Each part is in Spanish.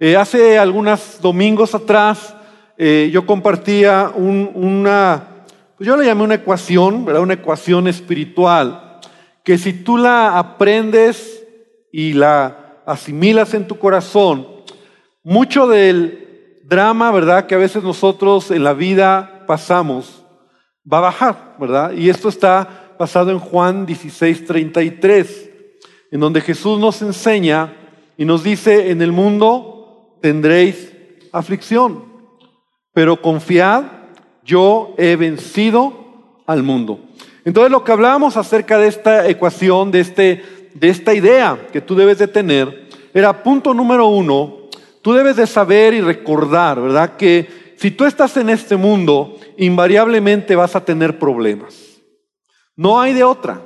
Eh, hace algunos domingos atrás eh, yo compartía una, pues yo le llamé una ecuación, ¿verdad? Una ecuación espiritual, que si tú la aprendes y la asimilas en tu corazón, mucho del drama, ¿verdad? Que a veces nosotros en la vida pasamos, va a bajar, ¿verdad? Y esto está basado en Juan 16, 33, en donde Jesús nos enseña y nos dice, en el mundo tendréis aflicción, pero confiad, yo he vencido al mundo. Entonces lo que hablábamos acerca de esta ecuación, de, este, de esta idea que tú debes de tener, era punto número uno, tú debes de saber y recordar, ¿verdad? Que si tú estás en este mundo, invariablemente vas a tener problemas. No hay de otra.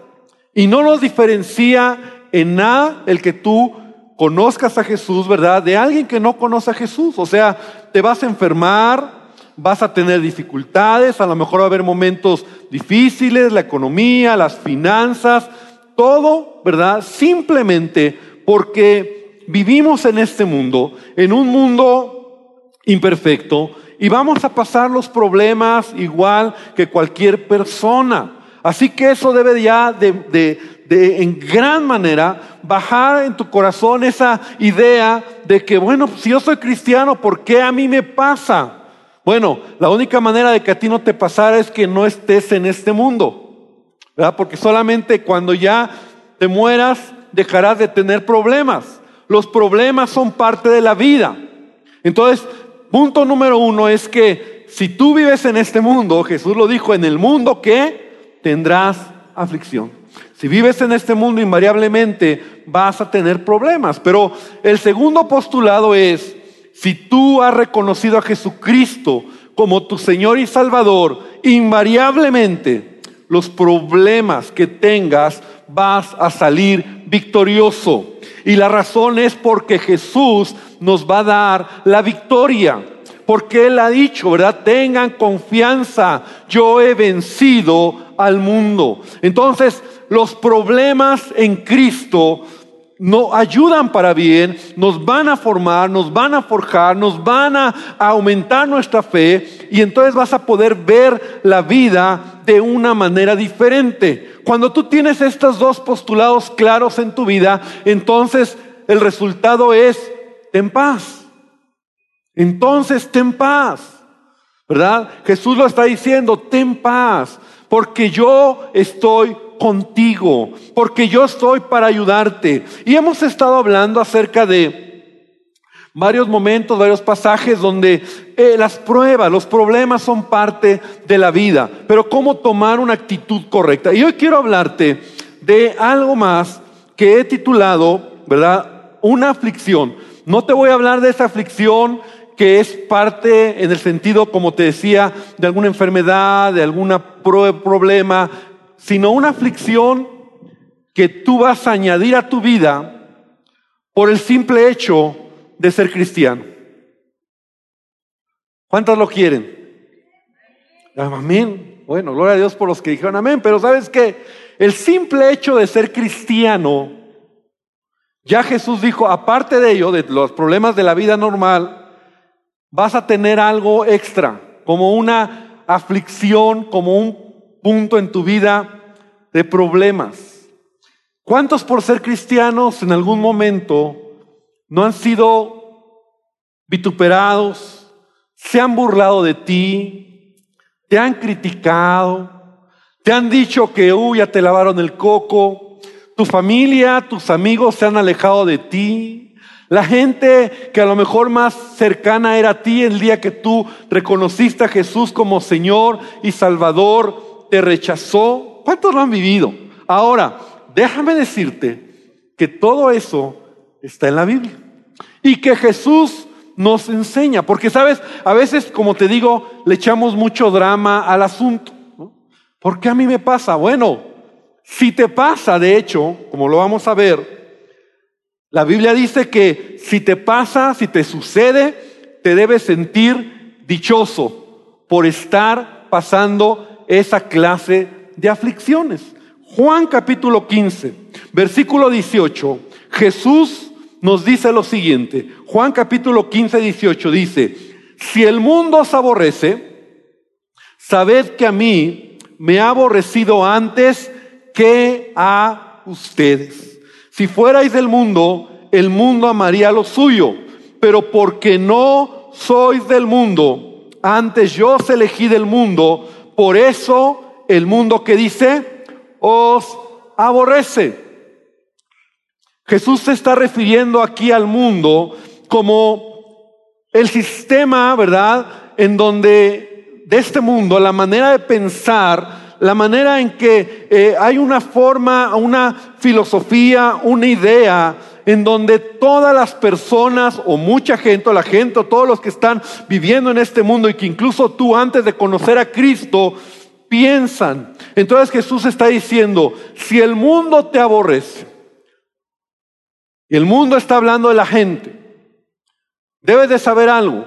Y no nos diferencia en nada el que tú conozcas a Jesús, ¿verdad? De alguien que no conoce a Jesús. O sea, te vas a enfermar, vas a tener dificultades, a lo mejor va a haber momentos difíciles, la economía, las finanzas, todo, ¿verdad? Simplemente porque vivimos en este mundo, en un mundo imperfecto, y vamos a pasar los problemas igual que cualquier persona. Así que eso debe ya de, de, en gran manera bajar en tu corazón esa idea de que, bueno, si yo soy cristiano, ¿por qué a mí me pasa? Bueno, la única manera de que a ti no te pasara es que no estés en este mundo, ¿verdad? Porque solamente cuando ya te mueras dejarás de tener problemas. Los problemas son parte de la vida. Entonces, punto número uno es que si tú vives en este mundo, Jesús lo dijo, en el mundo que tendrás aflicción. Si vives en este mundo invariablemente vas a tener problemas. Pero el segundo postulado es, si tú has reconocido a Jesucristo como tu Señor y Salvador, invariablemente los problemas que tengas vas a salir victorioso. Y la razón es porque Jesús nos va a dar la victoria. Porque Él ha dicho, ¿verdad? Tengan confianza, yo he vencido al mundo. Entonces, los problemas en Cristo nos ayudan para bien, nos van a formar, nos van a forjar, nos van a aumentar nuestra fe y entonces vas a poder ver la vida de una manera diferente. Cuando tú tienes estos dos postulados claros en tu vida, entonces el resultado es ten paz. Entonces ten paz. ¿Verdad? Jesús lo está diciendo, ten paz, porque yo estoy contigo, porque yo estoy para ayudarte. Y hemos estado hablando acerca de varios momentos, varios pasajes donde eh, las pruebas, los problemas son parte de la vida, pero cómo tomar una actitud correcta. Y hoy quiero hablarte de algo más que he titulado, ¿verdad? Una aflicción. No te voy a hablar de esa aflicción que es parte en el sentido, como te decía, de alguna enfermedad, de algún problema, sino una aflicción que tú vas a añadir a tu vida por el simple hecho de ser cristiano. ¿Cuántos lo quieren? Amén. Bueno, gloria a Dios por los que dijeron amén, pero sabes que el simple hecho de ser cristiano ya Jesús dijo, aparte de ello, de los problemas de la vida normal, vas a tener algo extra, como una aflicción, como un punto en tu vida de problemas. ¿Cuántos por ser cristianos en algún momento no han sido vituperados, se han burlado de ti, te han criticado, te han dicho que, uy, te lavaron el coco, tu familia, tus amigos se han alejado de ti. La gente que a lo mejor más cercana era a ti el día que tú reconociste a Jesús como Señor y Salvador, te rechazó. ¿Cuántos lo han vivido? Ahora, déjame decirte que todo eso está en la Biblia y que Jesús nos enseña, porque sabes, a veces, como te digo, le echamos mucho drama al asunto. ¿Por qué a mí me pasa? Bueno, si te pasa, de hecho, como lo vamos a ver, la Biblia dice que si te pasa, si te sucede, te debes sentir dichoso por estar pasando esa clase de aflicciones. Juan capítulo 15, versículo 18, Jesús nos dice lo siguiente. Juan capítulo 15, 18 dice, si el mundo os aborrece, sabed que a mí me ha aborrecido antes que a ustedes. Si fuerais del mundo, el mundo amaría lo suyo, pero porque no sois del mundo, antes yo os elegí del mundo, por eso el mundo que dice, os aborrece. Jesús se está refiriendo aquí al mundo como el sistema, ¿verdad? En donde de este mundo, la manera de pensar, la manera en que eh, hay una forma, una filosofía, una idea, en donde todas las personas o mucha gente, o la gente, o todos los que están viviendo en este mundo y que incluso tú antes de conocer a Cristo piensan. Entonces Jesús está diciendo, si el mundo te aborrece, y el mundo está hablando de la gente. Debes de saber algo.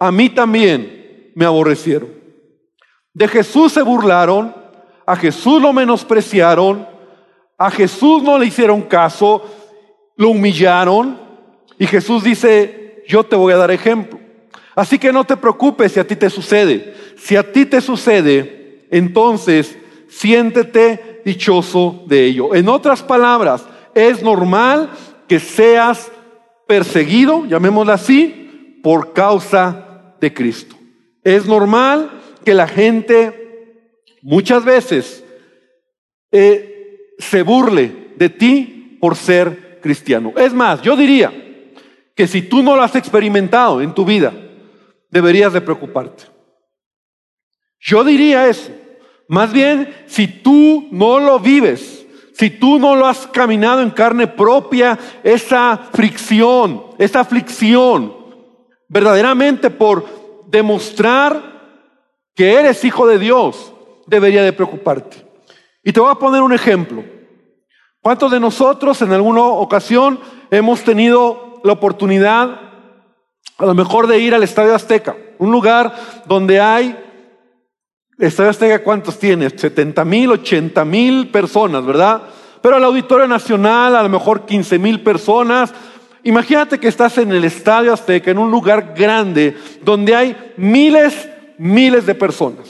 A mí también me aborrecieron. De Jesús se burlaron, a Jesús lo menospreciaron, a Jesús no le hicieron caso, lo humillaron y Jesús dice, yo te voy a dar ejemplo. Así que no te preocupes si a ti te sucede. Si a ti te sucede, entonces siéntete dichoso de ello. En otras palabras, es normal que seas perseguido, llamémoslo así, por causa de Cristo. Es normal que la gente muchas veces eh, se burle de ti por ser cristiano. Es más, yo diría que si tú no lo has experimentado en tu vida, deberías de preocuparte. Yo diría eso. Más bien, si tú no lo vives, si tú no lo has caminado en carne propia, esa fricción, esa aflicción, verdaderamente por demostrar que eres hijo de Dios, debería de preocuparte. Y te voy a poner un ejemplo. ¿Cuántos de nosotros en alguna ocasión hemos tenido la oportunidad, a lo mejor, de ir al Estadio Azteca? Un lugar donde hay Estadio Azteca, ¿cuántos tiene? 70 mil, 80 mil personas, ¿verdad? Pero el Auditorio Nacional, a lo mejor 15 mil personas. Imagínate que estás en el Estadio Azteca, en un lugar grande, donde hay miles, miles de personas.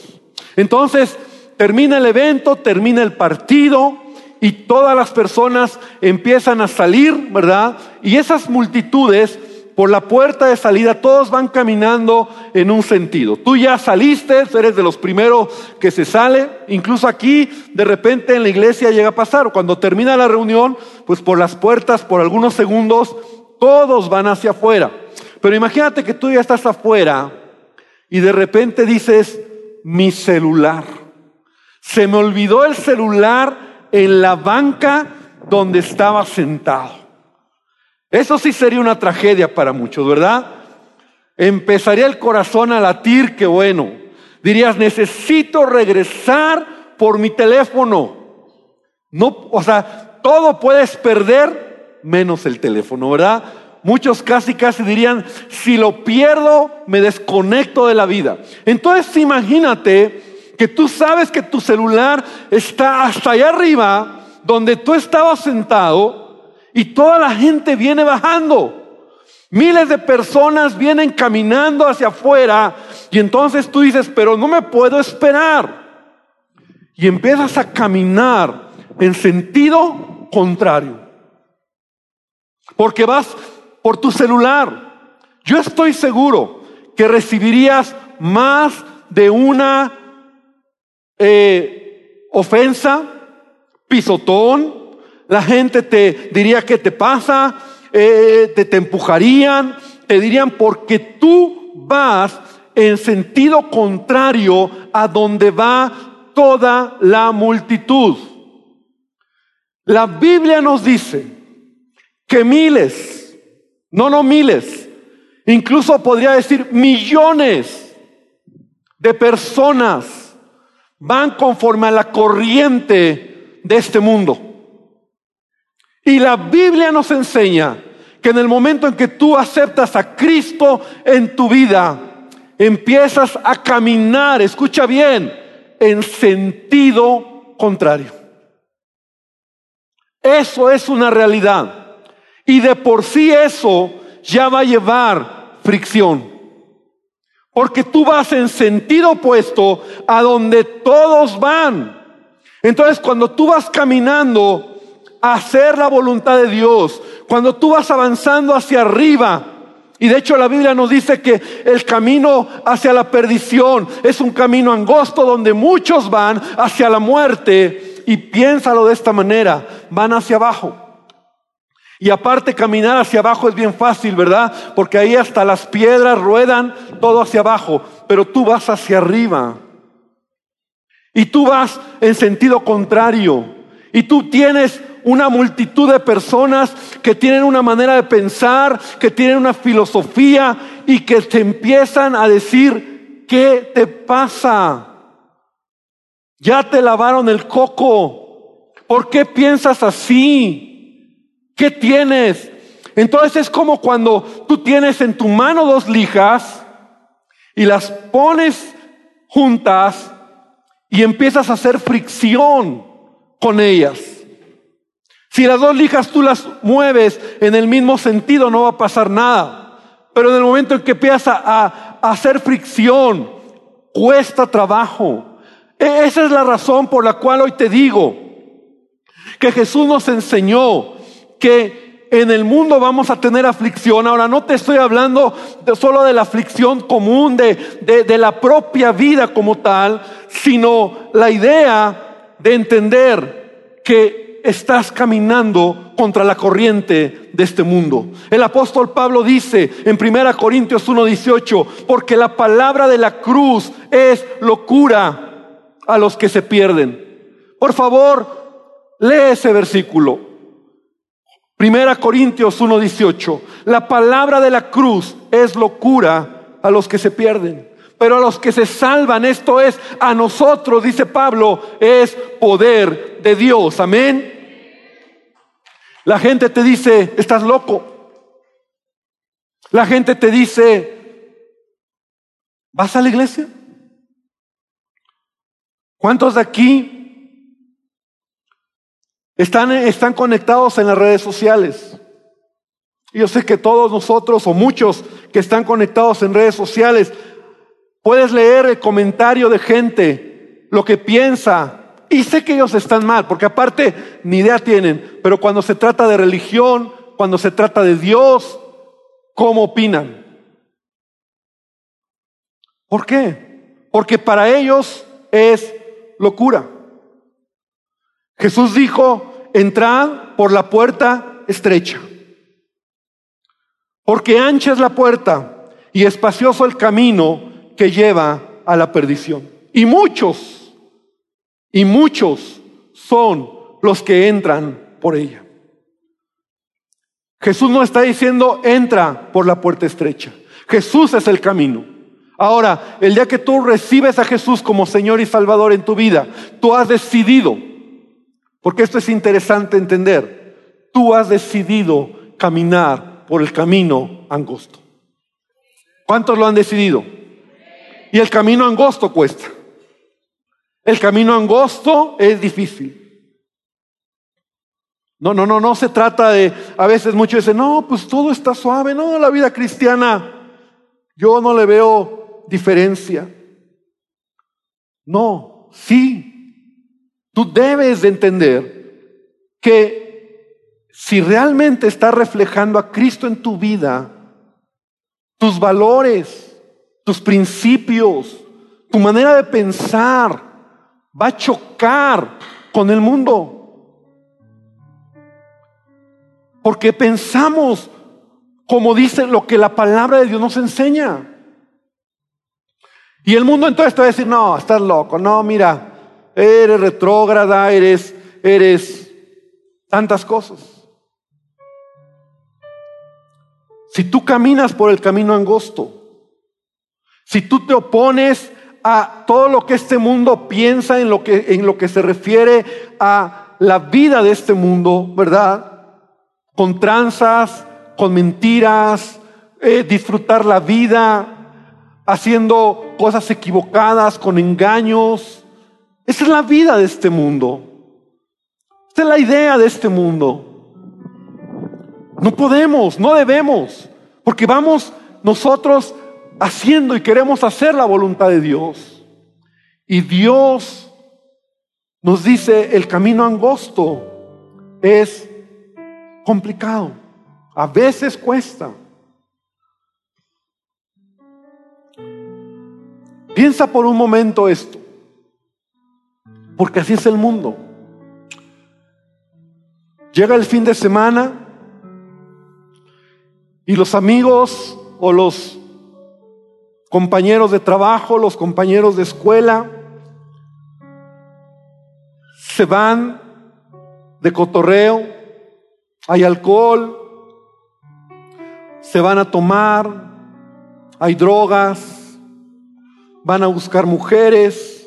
Entonces, termina el evento, termina el partido, y todas las personas empiezan a salir, ¿verdad? Y esas multitudes por la puerta de salida, todos van caminando en un sentido. Tú ya saliste, eres de los primeros que se sale. Incluso aquí, de repente en la iglesia llega a pasar. Cuando termina la reunión, pues por las puertas, por algunos segundos, todos van hacia afuera. Pero imagínate que tú ya estás afuera y de repente dices, mi celular. Se me olvidó el celular en la banca donde estaba sentado. Eso sí sería una tragedia para muchos, ¿verdad? Empezaría el corazón a latir, que bueno. Dirías, necesito regresar por mi teléfono. No, o sea, todo puedes perder menos el teléfono, ¿verdad? Muchos casi casi dirían, si lo pierdo, me desconecto de la vida. Entonces imagínate que tú sabes que tu celular está hasta allá arriba, donde tú estabas sentado, y toda la gente viene bajando. Miles de personas vienen caminando hacia afuera y entonces tú dices, pero no me puedo esperar. Y empiezas a caminar en sentido contrario. Porque vas por tu celular. Yo estoy seguro que recibirías más de una eh, ofensa, pisotón, la gente te diría, ¿qué te pasa? Eh, te, te empujarían, te dirían, porque tú vas en sentido contrario a donde va toda la multitud. La Biblia nos dice que miles, no, no miles, incluso podría decir millones de personas van conforme a la corriente de este mundo. Y la Biblia nos enseña que en el momento en que tú aceptas a Cristo en tu vida, empiezas a caminar, escucha bien, en sentido contrario. Eso es una realidad. Y de por sí eso ya va a llevar fricción. Porque tú vas en sentido opuesto a donde todos van. Entonces cuando tú vas caminando a hacer la voluntad de Dios, cuando tú vas avanzando hacia arriba, y de hecho la Biblia nos dice que el camino hacia la perdición es un camino angosto donde muchos van hacia la muerte y piénsalo de esta manera, van hacia abajo. Y aparte caminar hacia abajo es bien fácil, ¿verdad? Porque ahí hasta las piedras ruedan todo hacia abajo, pero tú vas hacia arriba. Y tú vas en sentido contrario. Y tú tienes una multitud de personas que tienen una manera de pensar, que tienen una filosofía y que te empiezan a decir, ¿qué te pasa? Ya te lavaron el coco. ¿Por qué piensas así? ¿Qué tienes? Entonces es como cuando tú tienes en tu mano dos lijas y las pones juntas y empiezas a hacer fricción con ellas. Si las dos lijas tú las mueves en el mismo sentido no va a pasar nada. Pero en el momento en que empiezas a, hacer fricción, cuesta trabajo. E, esa es la razón por la cual hoy te digo que Jesús nos enseñó que en el mundo vamos a tener aflicción. Ahora no te estoy hablando solo de la aflicción común, de, de la propia vida como tal, sino la idea de entender que estás caminando contra la corriente de este mundo. El apóstol Pablo dice en 1 Corintios 1:18, porque la palabra de la cruz es locura a los que se pierden. Por favor, lee ese versículo. Primera Corintios 1:18. La palabra de la cruz es locura a los que se pierden. Pero a los que se salvan, esto es, a nosotros, dice Pablo, es poder de Dios. Amén. La gente te dice, estás loco. La gente te dice, ¿vas a la iglesia? ¿Cuántos de aquí están, están conectados en las redes sociales. Yo sé que todos nosotros o muchos que están conectados en redes sociales, puedes leer el comentario de gente, lo que piensa, y sé que ellos están mal, porque aparte ni idea tienen, pero cuando se trata de religión, cuando se trata de Dios, ¿cómo opinan? ¿Por qué? Porque para ellos es locura. Jesús dijo, entrad por la puerta estrecha, porque ancha es la puerta y espacioso el camino que lleva a la perdición. Y muchos, y muchos son los que entran por ella. Jesús no está diciendo, entra por la puerta estrecha. Jesús es el camino. Ahora, el día que tú recibes a Jesús como Señor y Salvador en tu vida, tú has decidido porque esto es interesante entender. Tú has decidido caminar por el camino angosto. ¿Cuántos lo han decidido? Y el camino angosto cuesta. El camino angosto es difícil. No, no, no, no se trata de, a veces muchos dicen, no, pues todo está suave, no, la vida cristiana, yo no le veo diferencia. No, sí, Tú debes de entender que si realmente estás reflejando a Cristo en tu vida, tus valores, tus principios, tu manera de pensar va a chocar con el mundo. Porque pensamos como dice lo que la palabra de Dios nos enseña. Y el mundo entonces te va a decir, no, estás loco, no, mira, eres retrógrada, eres, eres tantas cosas. Si tú caminas por el camino angosto, si tú te opones a todo lo que este mundo piensa en lo que, en lo que se refiere a la vida de este mundo, ¿verdad? Con tranzas, con mentiras, eh, disfrutar la vida, haciendo cosas equivocadas, con engaños, esa es la vida de este mundo. Esta es la idea de este mundo. No podemos, no debemos, porque vamos nosotros haciendo y queremos hacer la voluntad de Dios. Y Dios nos dice, el camino angosto es complicado, a veces cuesta. Piensa por un momento esto, porque así es el mundo. Llega el fin de semana y los amigos o los compañeros de trabajo, los compañeros de escuela, se van de cotorreo, hay alcohol, se van a tomar, hay drogas, van a buscar mujeres,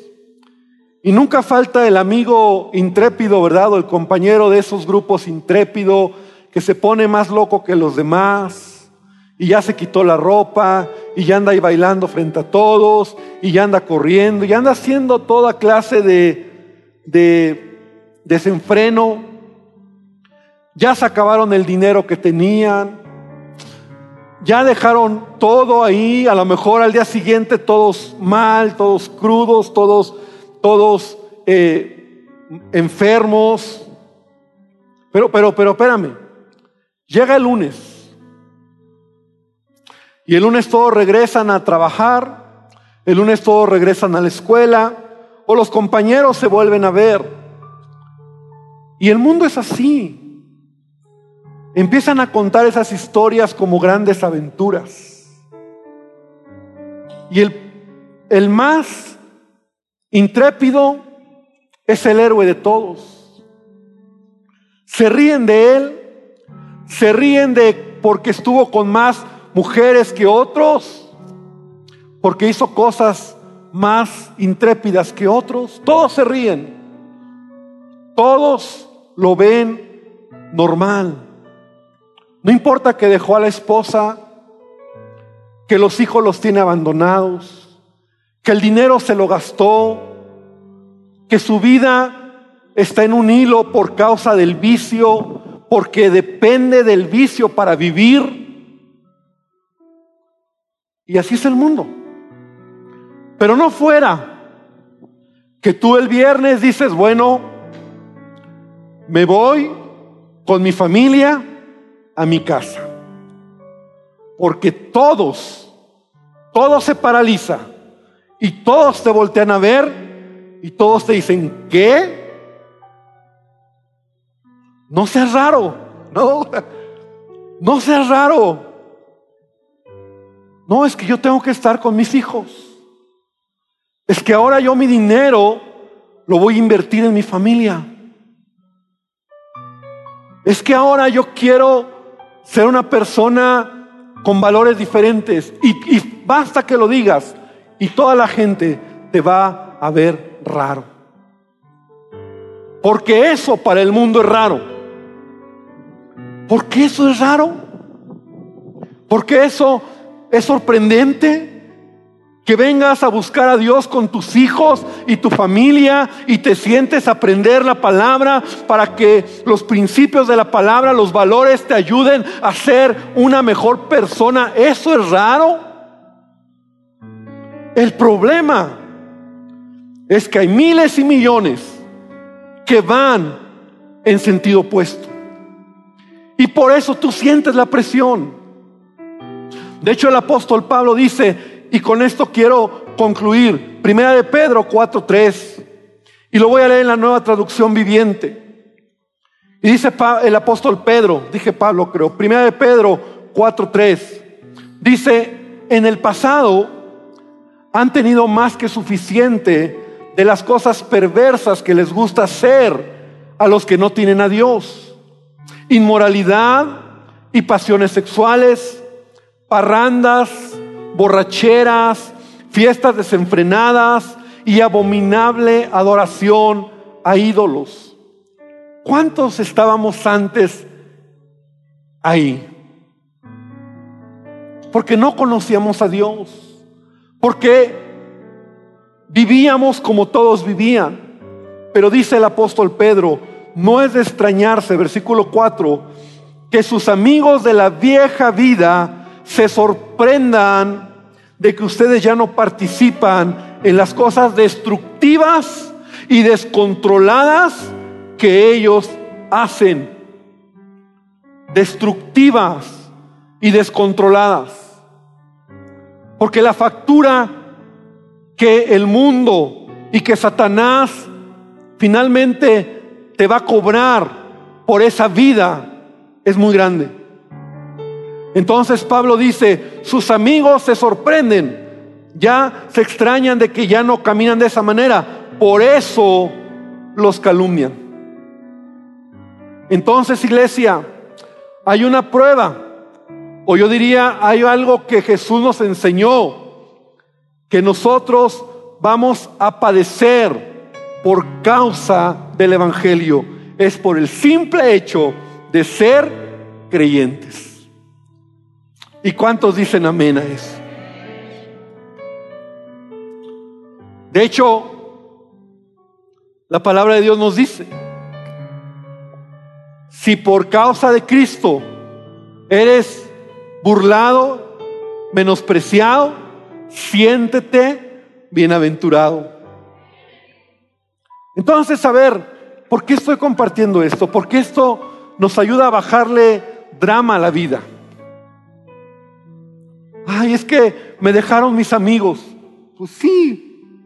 y nunca falta el amigo intrépido, ¿verdad? O el compañero de esos grupos intrépido que se pone más loco que los demás y ya se quitó la ropa y ya anda ahí bailando frente a todos y ya anda corriendo y anda haciendo toda clase de, de desenfreno. Ya se acabaron el dinero que tenían. Ya dejaron todo ahí, a lo mejor al día siguiente todos mal, todos crudos, todos todos eh, enfermos. Pero, pero, pero espérame. Llega el lunes. Y el lunes todos regresan a trabajar. El lunes todos regresan a la escuela. O los compañeros se vuelven a ver. Y el mundo es así. Empiezan a contar esas historias como grandes aventuras. Y el, el más Intrépido es el héroe de todos. Se ríen de él, se ríen de porque estuvo con más mujeres que otros, porque hizo cosas más intrépidas que otros. Todos se ríen. Todos lo ven normal. No importa que dejó a la esposa, que los hijos los tiene abandonados, que el dinero se lo gastó, que su vida está en un hilo por causa del vicio, porque depende del vicio para vivir. Y así es el mundo. Pero no fuera que tú el viernes dices, bueno, me voy con mi familia a mi casa. Porque todos, todo se paraliza y todos te voltean a ver y todos te dicen, ¿qué? No seas raro, no, no seas raro. No, es que yo tengo que estar con mis hijos. Es que ahora yo mi dinero lo voy a invertir en mi familia. Es que ahora yo quiero ser una persona con valores diferentes. Y, y basta que lo digas y toda la gente te va a ver raro. Porque eso para el mundo es raro. ¿Por qué eso es raro? Porque eso es sorprendente. Que vengas a buscar a Dios con tus hijos y tu familia y te sientes a aprender la palabra para que los principios de la palabra, los valores te ayuden a ser una mejor persona. Eso es raro. El problema es que hay miles y millones que van en sentido opuesto. Y por eso tú sientes la presión. De hecho, el apóstol Pablo dice, y con esto quiero concluir, Primera de Pedro 4.3, y lo voy a leer en la nueva traducción viviente. Y dice el apóstol Pedro, dije Pablo creo, Primera de Pedro 4.3, dice, en el pasado han tenido más que suficiente de las cosas perversas que les gusta hacer a los que no tienen a Dios. Inmoralidad y pasiones sexuales, parrandas, borracheras, fiestas desenfrenadas y abominable adoración a ídolos. ¿Cuántos estábamos antes ahí? Porque no conocíamos a Dios porque vivíamos como todos vivían. Pero dice el apóstol Pedro, no es de extrañarse, versículo 4, que sus amigos de la vieja vida se sorprendan de que ustedes ya no participan en las cosas destructivas y descontroladas que ellos hacen. Destructivas y descontroladas. Porque la factura que el mundo y que Satanás finalmente te va a cobrar por esa vida es muy grande. Entonces Pablo dice, sus amigos se sorprenden, ya se extrañan de que ya no caminan de esa manera, por eso los calumnian. Entonces, iglesia, hay una prueba, o yo diría, hay algo que Jesús nos enseñó, que nosotros vamos a padecer por causa del Evangelio. Es por el simple hecho de ser creyentes. ¿Y cuántos dicen amén a eso? De hecho, la palabra de Dios nos dice, si por causa de Cristo eres burlado, menospreciado, siéntete bienaventurado. Entonces, a ver, ¿por qué estoy compartiendo esto? Porque esto nos ayuda a bajarle drama a la vida. Ay, es que me dejaron mis amigos. Pues sí.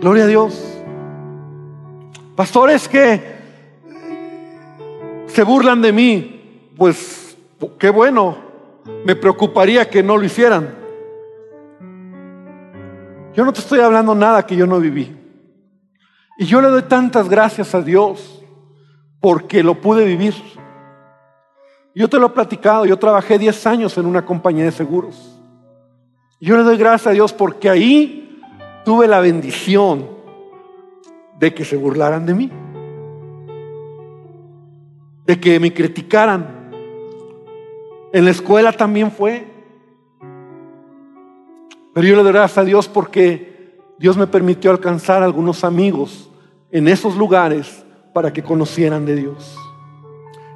Gloria a Dios. Pastores que se burlan de mí. Pues qué bueno. Me preocuparía que no lo hicieran. Yo no te estoy hablando nada que yo no viví. Y yo le doy tantas gracias a Dios porque lo pude vivir. Yo te lo he platicado, yo trabajé 10 años en una compañía de seguros. Yo le doy gracias a Dios porque ahí tuve la bendición de que se burlaran de mí, de que me criticaran. En la escuela también fue. Pero yo le doy gracias a Dios porque Dios me permitió alcanzar algunos amigos en esos lugares para que conocieran de Dios.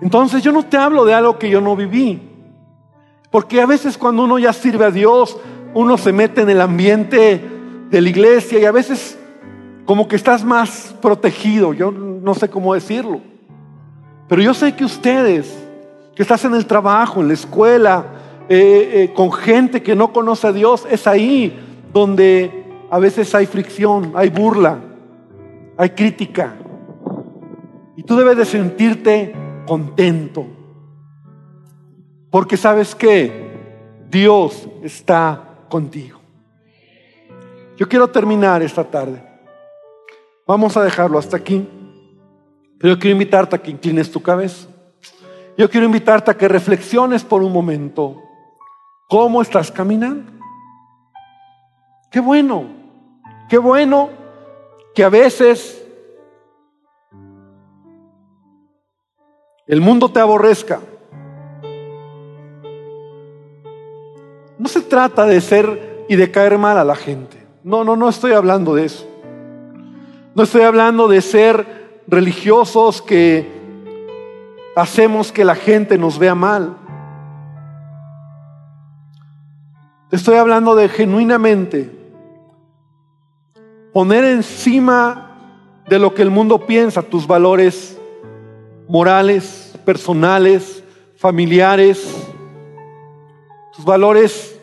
Entonces yo no te hablo de algo que yo no viví, porque a veces cuando uno ya sirve a Dios, uno se mete en el ambiente de la iglesia y a veces como que estás más protegido, yo no sé cómo decirlo. Pero yo sé que ustedes, que estás en el trabajo, en la escuela, eh, eh, con gente que no conoce a Dios, es ahí donde a veces hay fricción, hay burla hay crítica. Y tú debes de sentirte contento. Porque sabes que Dios está contigo. Yo quiero terminar esta tarde. Vamos a dejarlo hasta aquí. Pero yo quiero invitarte a que inclines tu cabeza. Yo quiero invitarte a que reflexiones por un momento. ¿Cómo estás caminando? Qué bueno. Qué bueno que a veces el mundo te aborrezca. No se trata de ser y de caer mal a la gente. No, no, no estoy hablando de eso. No estoy hablando de ser religiosos que hacemos que la gente nos vea mal. Estoy hablando de genuinamente poner encima de lo que el mundo piensa tus valores morales, personales, familiares, tus valores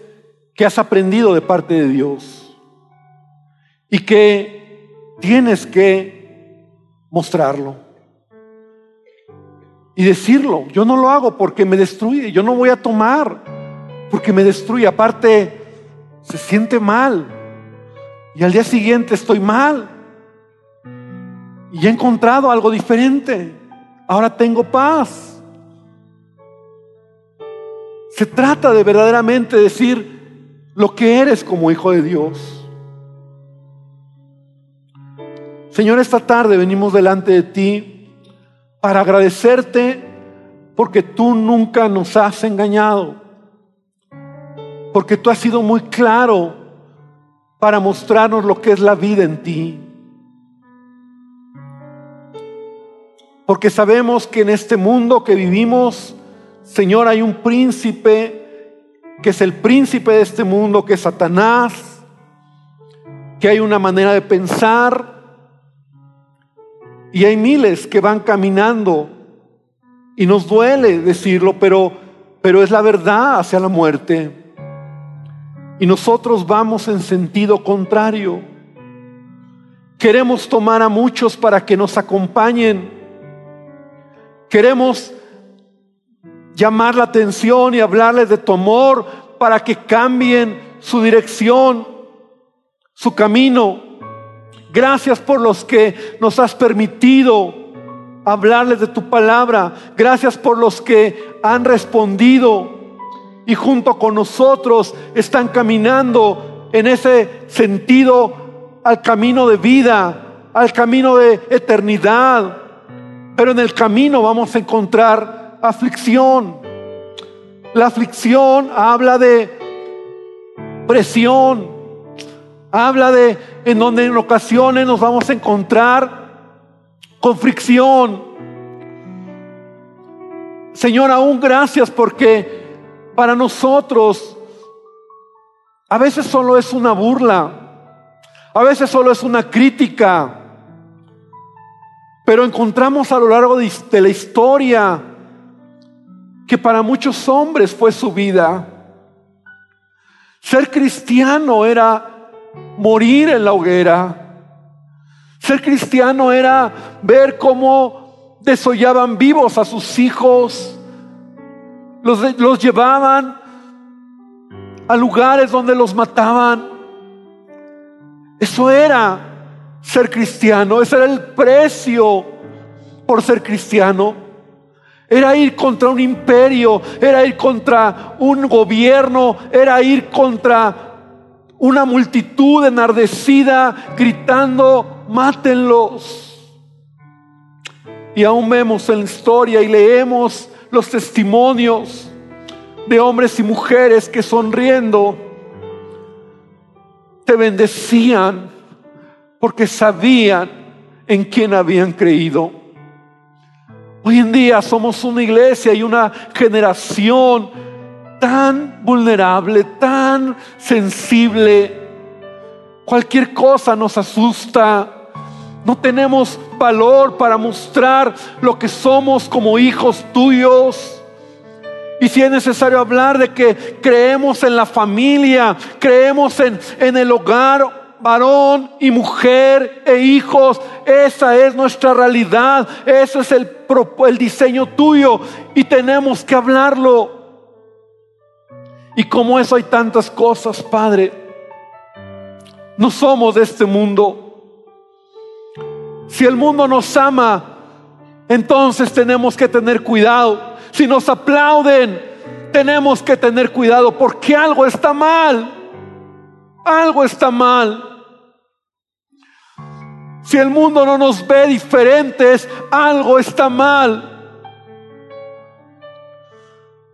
que has aprendido de parte de Dios y que tienes que mostrarlo y decirlo. Yo no lo hago porque me destruye, yo no voy a tomar porque me destruye. Aparte, se siente mal. Y al día siguiente estoy mal. Y he encontrado algo diferente. Ahora tengo paz. Se trata de verdaderamente decir lo que eres como hijo de Dios. Señor, esta tarde venimos delante de ti para agradecerte porque tú nunca nos has engañado. Porque tú has sido muy claro para mostrarnos lo que es la vida en ti. Porque sabemos que en este mundo que vivimos, Señor, hay un príncipe que es el príncipe de este mundo, que es Satanás, que hay una manera de pensar y hay miles que van caminando y nos duele decirlo, pero, pero es la verdad hacia la muerte. Y nosotros vamos en sentido contrario. Queremos tomar a muchos para que nos acompañen. Queremos llamar la atención y hablarles de tu amor para que cambien su dirección, su camino. Gracias por los que nos has permitido hablarles de tu palabra. Gracias por los que han respondido y junto con nosotros están caminando en ese sentido al camino de vida, al camino de eternidad. Pero en el camino vamos a encontrar aflicción. La aflicción habla de presión, habla de en donde en ocasiones nos vamos a encontrar con fricción. Señor, aún gracias porque para nosotros a veces solo es una burla, a veces solo es una crítica, pero encontramos a lo largo de la historia que para muchos hombres fue su vida. Ser cristiano era morir en la hoguera. Ser cristiano era ver cómo desollaban vivos a sus hijos, los, los llevaban a lugares donde los mataban. Eso era ser cristiano, ese era el precio por ser cristiano. Era ir contra un imperio, era ir contra un gobierno, era ir contra una multitud enardecida gritando, mátenlos. Y aún vemos en la historia y leemos los testimonios de hombres y mujeres que sonriendo te bendecían porque sabían en quién habían creído. Hoy en día somos una iglesia y una generación tan vulnerable, tan sensible. Cualquier cosa nos asusta. No tenemos valor para mostrar lo que somos como hijos tuyos. Y si es necesario hablar de que creemos en la familia, creemos en, en el hogar, varón y mujer e hijos, esa es nuestra realidad, ese es el, el diseño tuyo y tenemos que hablarlo. Y como eso hay tantas cosas, Padre. No somos de este mundo. Si el mundo nos ama, entonces tenemos que tener cuidado. Si nos aplauden, tenemos que tener cuidado porque algo está mal. Algo está mal. Si el mundo no nos ve diferentes, algo está mal.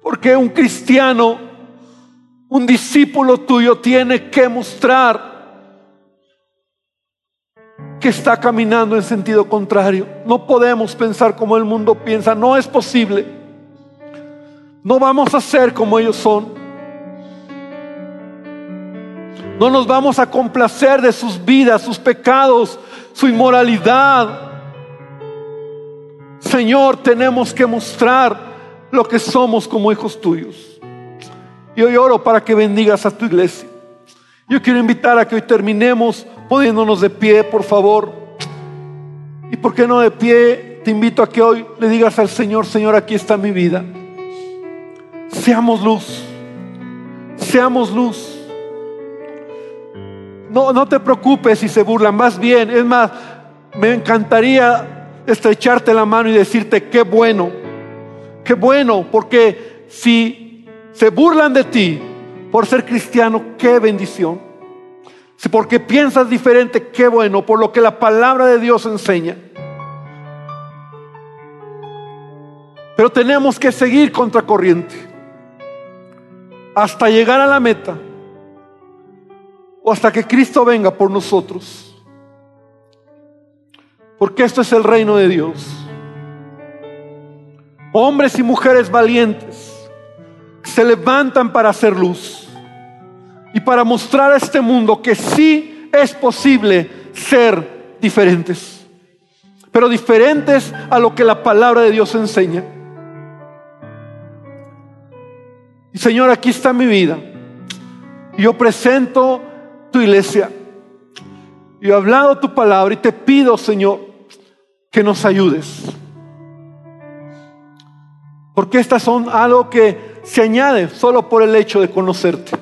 Porque un cristiano un discípulo tuyo tiene que mostrar que está caminando en sentido contrario. No podemos pensar como el mundo piensa, no es posible. No vamos a ser como ellos son. No nos vamos a complacer de sus vidas, sus pecados, su inmoralidad. Señor, tenemos que mostrar lo que somos como hijos tuyos. Y hoy oro para que bendigas a tu iglesia. Yo quiero invitar a que hoy terminemos poniéndonos de pie, por favor. Y por qué no de pie, te invito a que hoy le digas al Señor, Señor, aquí está mi vida. Seamos luz. Seamos luz. No, no te preocupes si se burlan, más bien, es más, me encantaría estrecharte la mano y decirte qué bueno, qué bueno, porque si se burlan de ti por ser cristiano, qué bendición. Si porque piensas diferente, qué bueno, por lo que la palabra de Dios enseña. Pero tenemos que seguir contra corriente hasta llegar a la meta o hasta que Cristo venga por nosotros. Porque esto es el reino de Dios. hombres y mujeres valientes, se levantan para hacer luz y para mostrar a este mundo que sí es posible ser diferentes, pero diferentes a lo que la palabra de Dios enseña. Y Señor, aquí está mi vida. Yo presento tu iglesia. Yo he hablado tu palabra y te pido, Señor, que nos ayudes. Porque estas son algo que se añade solo por el hecho de conocerte.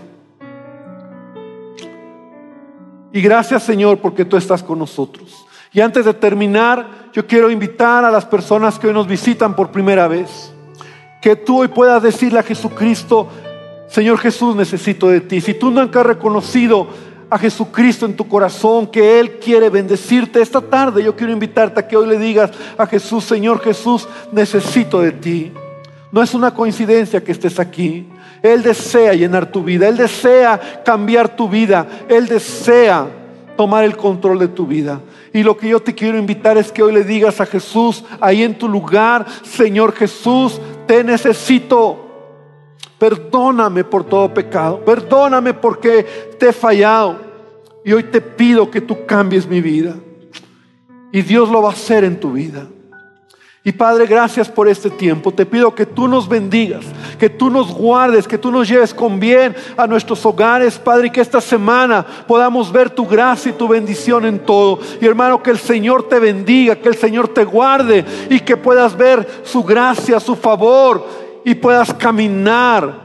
Y gracias Señor porque tú estás con nosotros. Y antes de terminar, yo quiero invitar a las personas que hoy nos visitan por primera vez, que tú hoy puedas decirle a Jesucristo, Señor Jesús, necesito de ti. Si tú nunca has reconocido a Jesucristo en tu corazón, que Él quiere bendecirte esta tarde, yo quiero invitarte a que hoy le digas a Jesús, Señor Jesús, necesito de ti. No es una coincidencia que estés aquí. Él desea llenar tu vida, Él desea cambiar tu vida, Él desea tomar el control de tu vida. Y lo que yo te quiero invitar es que hoy le digas a Jesús, ahí en tu lugar, Señor Jesús, te necesito. Perdóname por todo pecado. Perdóname porque te he fallado. Y hoy te pido que tú cambies mi vida. Y Dios lo va a hacer en tu vida. Y Padre, gracias por este tiempo. Te pido que tú nos bendigas, que tú nos guardes, que tú nos lleves con bien a nuestros hogares, Padre, y que esta semana podamos ver tu gracia y tu bendición en todo. Y hermano, que el Señor te bendiga, que el Señor te guarde y que puedas ver su gracia, su favor y puedas caminar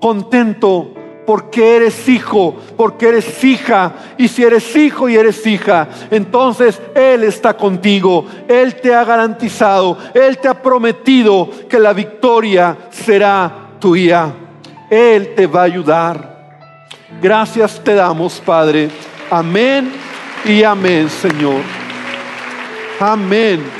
contento porque eres hijo, porque eres hija. Y si eres hijo y eres hija, entonces Él está contigo. Él te ha garantizado, Él te ha prometido que la victoria será tuya. Él te va a ayudar. Gracias te damos, Padre. Amén y amén, Señor. Amén.